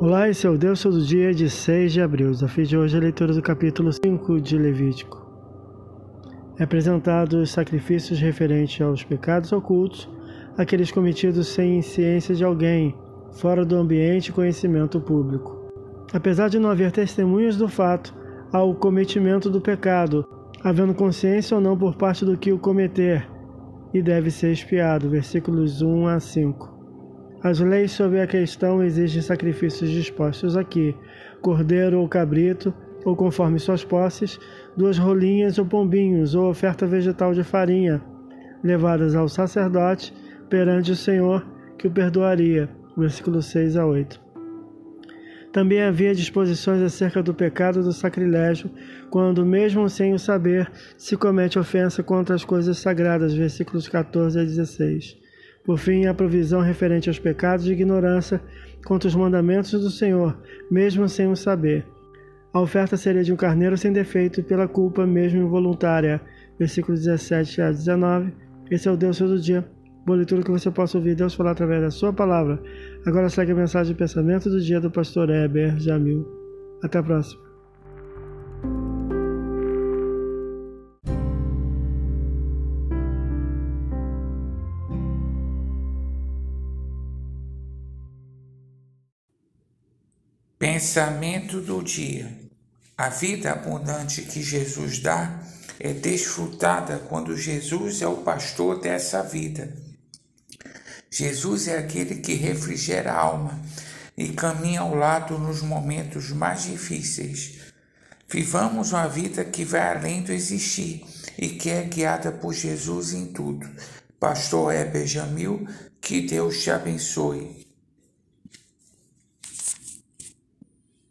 Olá, esse é o Deus Todo Dia de 6 de abril. Desafio de hoje é a leitura do capítulo 5 de Levítico. É apresentado os sacrifícios referentes aos pecados ocultos, aqueles cometidos sem ciência de alguém, fora do ambiente e conhecimento público. Apesar de não haver testemunhas do fato, há o cometimento do pecado, havendo consciência ou não por parte do que o cometer, e deve ser expiado. Versículos 1 a 5. As leis sobre a questão exigem sacrifícios dispostos aqui: cordeiro ou cabrito, ou conforme suas posses, duas rolinhas ou pombinhos, ou oferta vegetal de farinha, levadas ao sacerdote perante o Senhor, que o perdoaria. Versículos 6 a 8. Também havia disposições acerca do pecado do sacrilégio, quando, mesmo sem o saber, se comete ofensa contra as coisas sagradas. Versículos 14 a 16. Por fim, a provisão referente aos pecados de ignorância contra os mandamentos do Senhor, mesmo sem o saber. A oferta seria de um carneiro sem defeito pela culpa mesmo involuntária. Versículos 17 a 19. Esse é o Deus todo dia. Boa leitura que você possa ouvir Deus falar através da sua palavra. Agora segue a mensagem de pensamento do dia do pastor Heber Jamil. Até a próxima. Pensamento do dia: A vida abundante que Jesus dá é desfrutada quando Jesus é o pastor dessa vida. Jesus é aquele que refrigera a alma e caminha ao lado nos momentos mais difíceis. Vivamos uma vida que vai além do existir e que é guiada por Jesus em tudo. Pastor Heber Jamil, que Deus te abençoe.